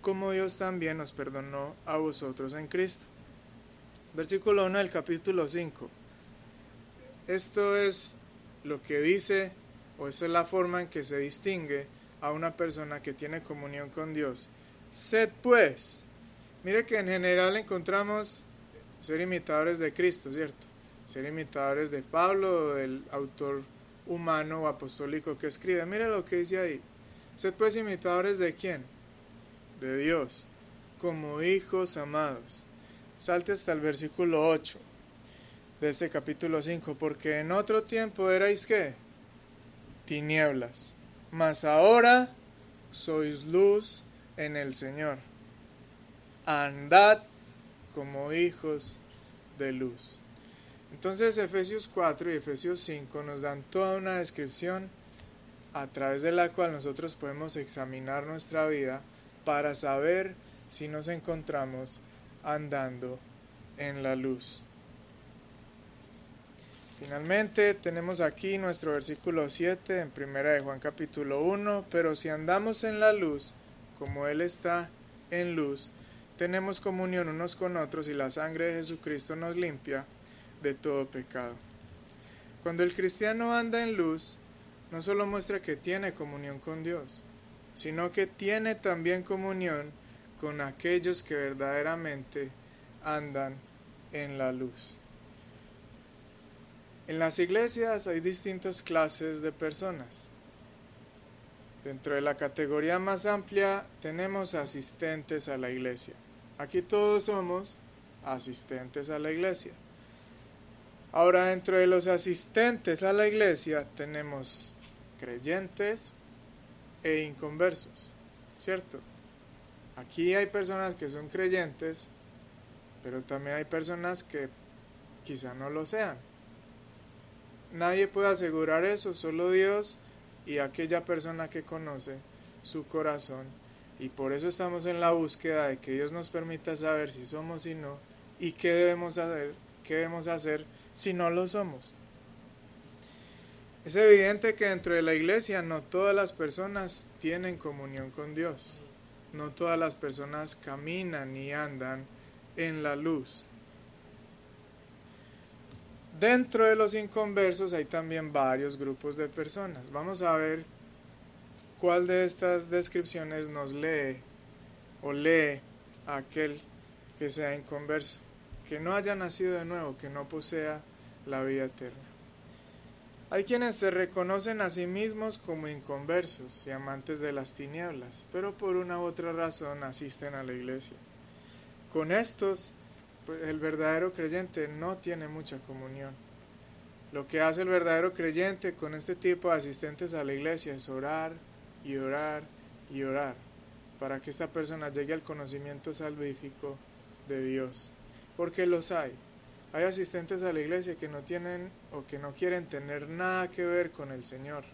A: como Dios también nos perdonó a vosotros en Cristo. Versículo 1 del capítulo 5. Esto es lo que dice, o esta es la forma en que se distingue a una persona que tiene comunión con Dios. Sed pues. Mire que en general encontramos ser imitadores de Cristo, ¿cierto? Ser imitadores de Pablo, del autor humano o apostólico que escribe. Mire lo que dice ahí. Sed pues imitadores de quién? De Dios, como hijos amados. Salte hasta el versículo 8 de este capítulo 5, porque en otro tiempo erais qué? Tinieblas, mas ahora sois luz en el Señor. Andad como hijos de luz. Entonces Efesios 4 y Efesios 5 nos dan toda una descripción a través de la cual nosotros podemos examinar nuestra vida para saber si nos encontramos andando en la luz. Finalmente tenemos aquí nuestro versículo 7 en primera de Juan capítulo 1, pero si andamos en la luz, como Él está en luz, tenemos comunión unos con otros y la sangre de Jesucristo nos limpia de todo pecado. Cuando el cristiano anda en luz, no solo muestra que tiene comunión con Dios, sino que tiene también comunión con aquellos que verdaderamente andan en la luz. En las iglesias hay distintas clases de personas. Dentro de la categoría más amplia tenemos asistentes a la iglesia. Aquí todos somos asistentes a la iglesia. Ahora, dentro de los asistentes a la iglesia tenemos creyentes e inconversos, ¿cierto? Aquí hay personas que son creyentes, pero también hay personas que quizá no lo sean. Nadie puede asegurar eso, solo Dios y aquella persona que conoce su corazón. Y por eso estamos en la búsqueda de que Dios nos permita saber si somos y no, y qué debemos hacer, qué debemos hacer si no lo somos. Es evidente que dentro de la iglesia no todas las personas tienen comunión con Dios. No todas las personas caminan y andan en la luz. Dentro de los inconversos hay también varios grupos de personas. Vamos a ver cuál de estas descripciones nos lee o lee a aquel que sea inconverso que no haya nacido de nuevo, que no posea la vida eterna. Hay quienes se reconocen a sí mismos como inconversos y amantes de las tinieblas, pero por una u otra razón asisten a la iglesia. Con estos, pues, el verdadero creyente no tiene mucha comunión. Lo que hace el verdadero creyente con este tipo de asistentes a la iglesia es orar y orar y orar para que esta persona llegue al conocimiento salvífico de Dios porque los hay. Hay asistentes a la iglesia que no tienen o que no quieren tener nada que ver con el Señor.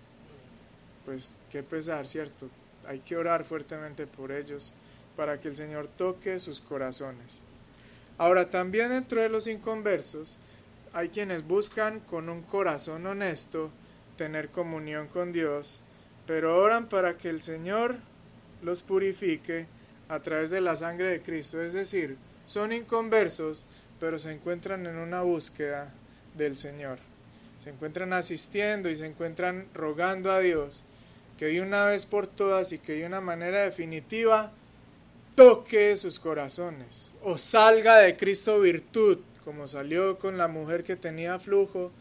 A: Pues qué pesar, ¿cierto? Hay que orar fuertemente por ellos para que el Señor toque sus corazones. Ahora, también dentro de los inconversos, hay quienes buscan con un corazón honesto tener comunión con Dios, pero oran para que el Señor los purifique a través de la sangre de Cristo, es decir, son inconversos, pero se encuentran en una búsqueda del Señor. Se encuentran asistiendo y se encuentran rogando a Dios que de una vez por todas y que de una manera definitiva toque sus corazones o salga de Cristo virtud, como salió con la mujer que tenía flujo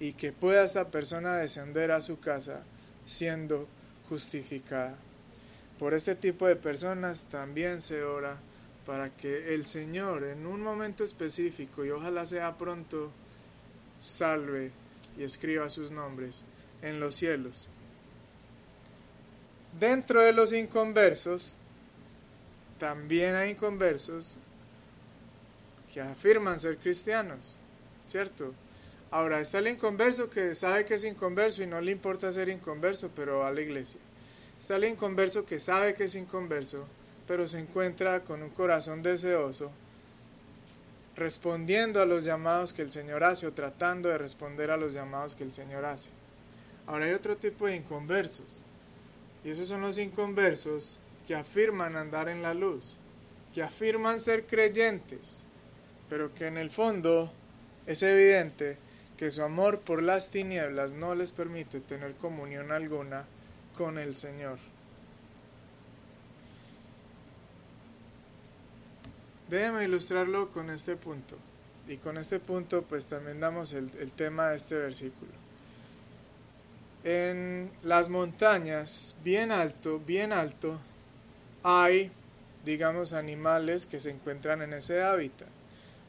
A: y que pueda esa persona descender a su casa siendo justificada. Por este tipo de personas también se ora para que el Señor en un momento específico y ojalá sea pronto salve y escriba sus nombres en los cielos. Dentro de los inconversos, también hay inconversos que afirman ser cristianos, ¿cierto? Ahora está el inconverso que sabe que es inconverso y no le importa ser inconverso, pero va a la iglesia. Está el inconverso que sabe que es inconverso, pero se encuentra con un corazón deseoso, respondiendo a los llamados que el Señor hace o tratando de responder a los llamados que el Señor hace. Ahora hay otro tipo de inconversos, Y esos son los inconversos que afirman andar en la luz, que afirman ser creyentes, pero que en el fondo es evidente que su amor por las tinieblas no les permite tener comunión alguna con el Señor. Déjeme ilustrarlo con este punto. Y con este punto pues también damos el, el tema de este versículo. En las montañas, bien alto, bien alto, hay, digamos, animales que se encuentran en ese hábitat.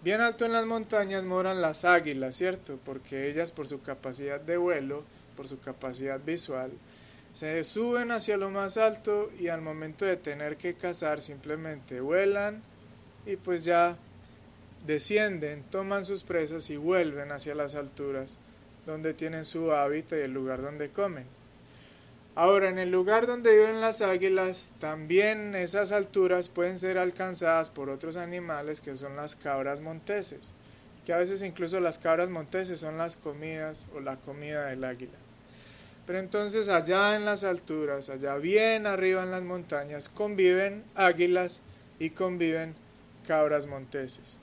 A: Bien alto en las montañas moran las águilas, ¿cierto? Porque ellas por su capacidad de vuelo, por su capacidad visual, se suben hacia lo más alto y al momento de tener que cazar simplemente vuelan y pues ya descienden, toman sus presas y vuelven hacia las alturas donde tienen su hábitat y el lugar donde comen. Ahora, en el lugar donde viven las águilas, también esas alturas pueden ser alcanzadas por otros animales que son las cabras monteses, que a veces incluso las cabras monteses son las comidas o la comida del águila. Pero entonces allá en las alturas, allá bien arriba en las montañas, conviven águilas y conviven cabras monteses.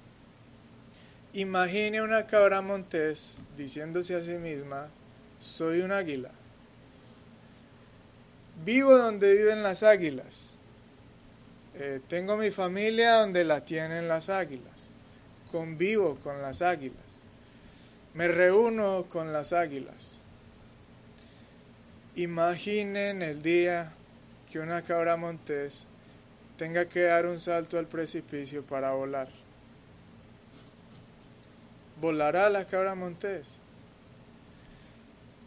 A: Imagine una cabra montés diciéndose a sí misma, soy un águila. Vivo donde viven las águilas. Eh, tengo mi familia donde la tienen las águilas. Convivo con las águilas. Me reúno con las águilas. Imaginen el día que una cabra montés tenga que dar un salto al precipicio para volar. ¿Volará la cabra montés?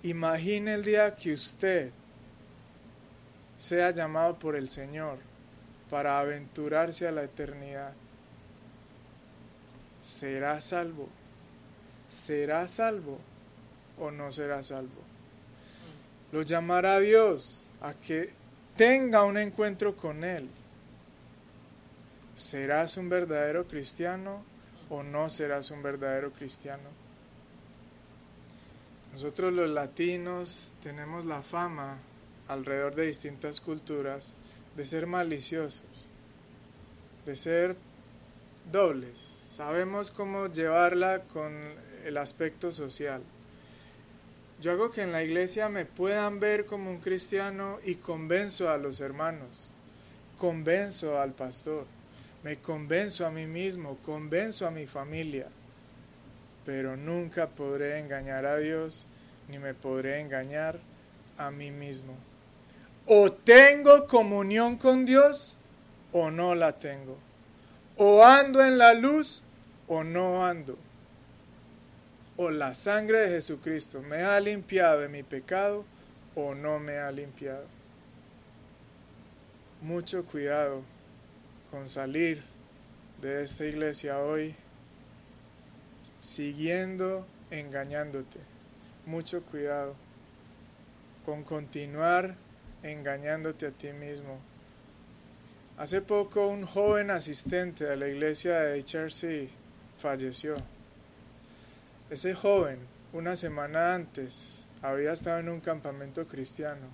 A: Imagine el día que usted sea llamado por el Señor para aventurarse a la eternidad. ¿Será salvo? ¿Será salvo o no será salvo? Lo llamará Dios a que tenga un encuentro con Él. ¿Serás un verdadero cristiano o no serás un verdadero cristiano? Nosotros los latinos tenemos la fama alrededor de distintas culturas de ser maliciosos, de ser dobles. Sabemos cómo llevarla con el aspecto social. Yo hago que en la iglesia me puedan ver como un cristiano y convenzo a los hermanos, convenzo al pastor, me convenzo a mí mismo, convenzo a mi familia, pero nunca podré engañar a Dios ni me podré engañar a mí mismo. O tengo comunión con Dios o no la tengo. O ando en la luz o no ando. O la sangre de Jesucristo me ha limpiado de mi pecado o no me ha limpiado. Mucho cuidado con salir de esta iglesia hoy siguiendo engañándote. Mucho cuidado con continuar engañándote a ti mismo. Hace poco un joven asistente de la iglesia de HRC falleció. Ese joven, una semana antes, había estado en un campamento cristiano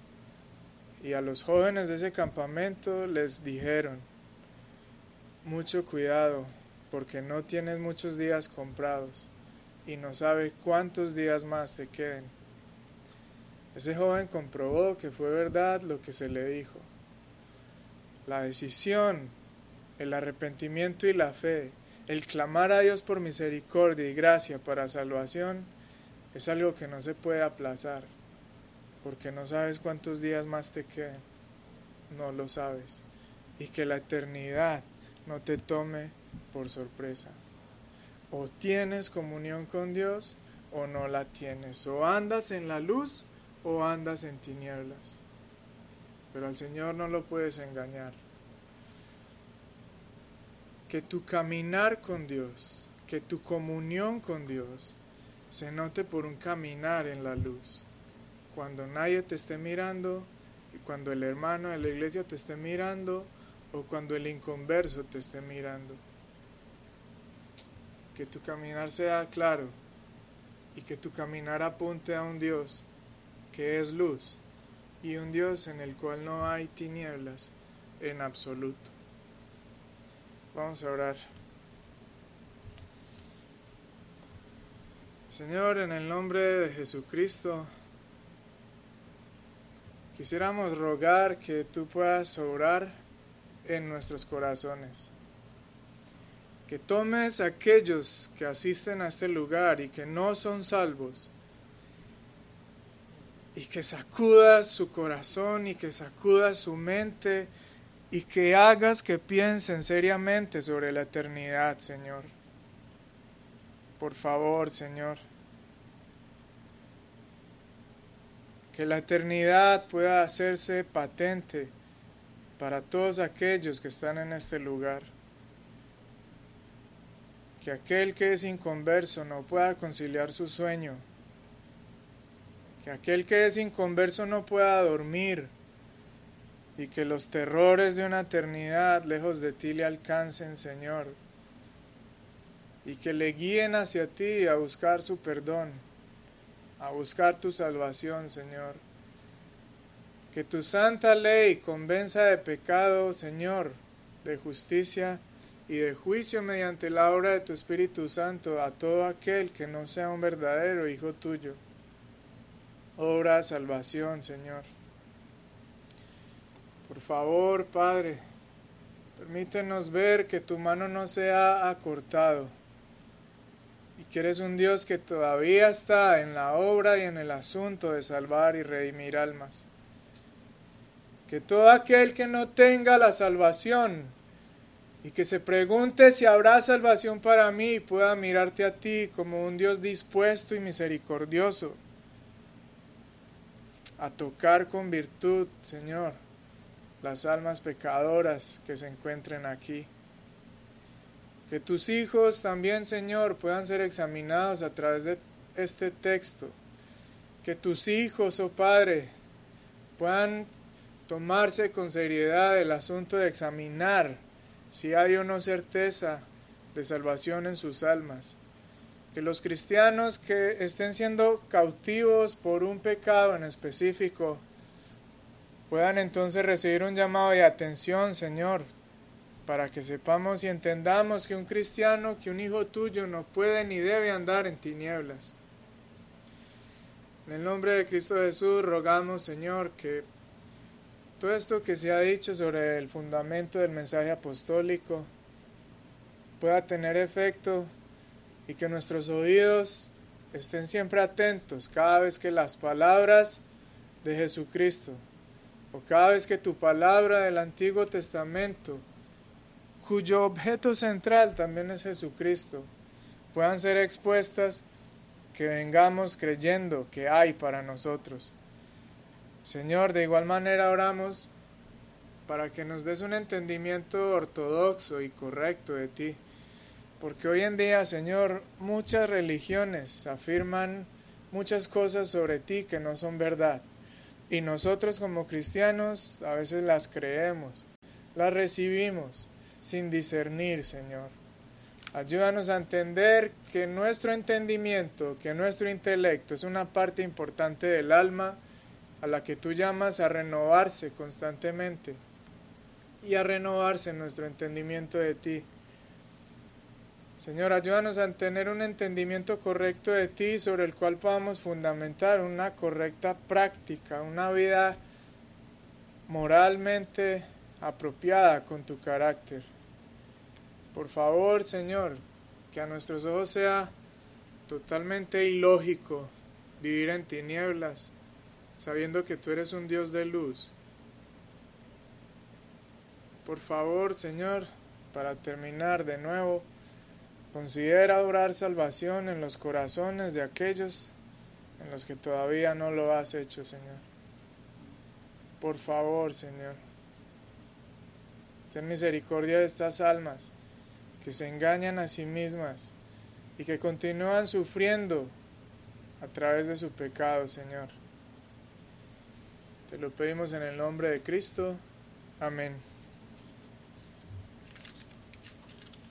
A: y a los jóvenes de ese campamento les dijeron, mucho cuidado porque no tienes muchos días comprados y no sabes cuántos días más te queden. Ese joven comprobó que fue verdad lo que se le dijo. La decisión, el arrepentimiento y la fe, el clamar a Dios por misericordia y gracia para salvación, es algo que no se puede aplazar, porque no sabes cuántos días más te queden, no lo sabes, y que la eternidad no te tome por sorpresa. O tienes comunión con Dios o no la tienes, o andas en la luz o andas en tinieblas. Pero al Señor no lo puedes engañar. Que tu caminar con Dios, que tu comunión con Dios se note por un caminar en la luz. Cuando nadie te esté mirando y cuando el hermano de la iglesia te esté mirando cuando el inconverso te esté mirando. Que tu caminar sea claro y que tu caminar apunte a un Dios que es luz y un Dios en el cual no hay tinieblas en absoluto. Vamos a orar. Señor, en el nombre de Jesucristo, quisiéramos rogar que tú puedas obrar en nuestros corazones. Que tomes a aquellos que asisten a este lugar y que no son salvos y que sacudas su corazón y que sacudas su mente y que hagas que piensen seriamente sobre la eternidad, Señor. Por favor, Señor. Que la eternidad pueda hacerse patente para todos aquellos que están en este lugar. Que aquel que es inconverso no pueda conciliar su sueño que aquel que es inconverso no pueda dormir y que los terrores de una eternidad lejos de ti le alcancen, Señor, y que le guíen hacia ti a buscar su perdón, a buscar tu salvación, Señor. Que tu santa ley convenza de pecado, Señor, de justicia y de juicio mediante la obra de tu Espíritu Santo a todo aquel que no sea un verdadero Hijo tuyo obra salvación, Señor. Por favor, Padre, permítenos ver que tu mano no se ha acortado y que eres un Dios que todavía está en la obra y en el asunto de salvar y redimir almas. Que todo aquel que no tenga la salvación y que se pregunte si habrá salvación para mí pueda mirarte a ti como un Dios dispuesto y misericordioso a tocar con virtud, Señor, las almas pecadoras que se encuentren aquí. Que tus hijos también, Señor, puedan ser examinados a través de este texto. Que tus hijos, oh Padre, puedan tomarse con seriedad el asunto de examinar si hay o no certeza de salvación en sus almas que los cristianos que estén siendo cautivos por un pecado en específico puedan entonces recibir un llamado de atención, Señor, para que sepamos y entendamos que un cristiano, que un hijo tuyo no puede ni debe andar en tinieblas. En el nombre de Cristo Jesús rogamos, Señor, que todo esto que se ha dicho sobre el fundamento del mensaje apostólico pueda tener efecto y que nuestros oídos estén siempre atentos cada vez que las palabras de Jesucristo o cada vez que tu palabra del Antiguo Testamento, cuyo objeto central también es Jesucristo, puedan ser expuestas, que vengamos creyendo que hay para nosotros. Señor, de igual manera oramos para que nos des un entendimiento ortodoxo y correcto de ti porque hoy en día, Señor, muchas religiones afirman muchas cosas sobre ti que no son verdad. Y nosotros como cristianos a veces las creemos, las recibimos sin discernir, Señor. Ayúdanos a entender que nuestro entendimiento, que nuestro intelecto es una parte importante del alma a la que tú llamas a renovarse constantemente y a renovarse nuestro entendimiento de ti. Señor, ayúdanos a tener un entendimiento correcto de ti sobre el cual podamos fundamentar una correcta práctica, una vida moralmente apropiada con tu carácter. Por favor, Señor, que a nuestros ojos sea totalmente ilógico vivir en tinieblas, sabiendo que tú eres un Dios de luz. Por favor, Señor, para terminar de nuevo, Considera orar salvación en los corazones de aquellos en los que todavía no lo has hecho, Señor. Por favor, Señor. Ten misericordia de estas almas que se engañan a sí mismas y que continúan sufriendo a través de su pecado, Señor. Te lo pedimos en el nombre de Cristo. Amén.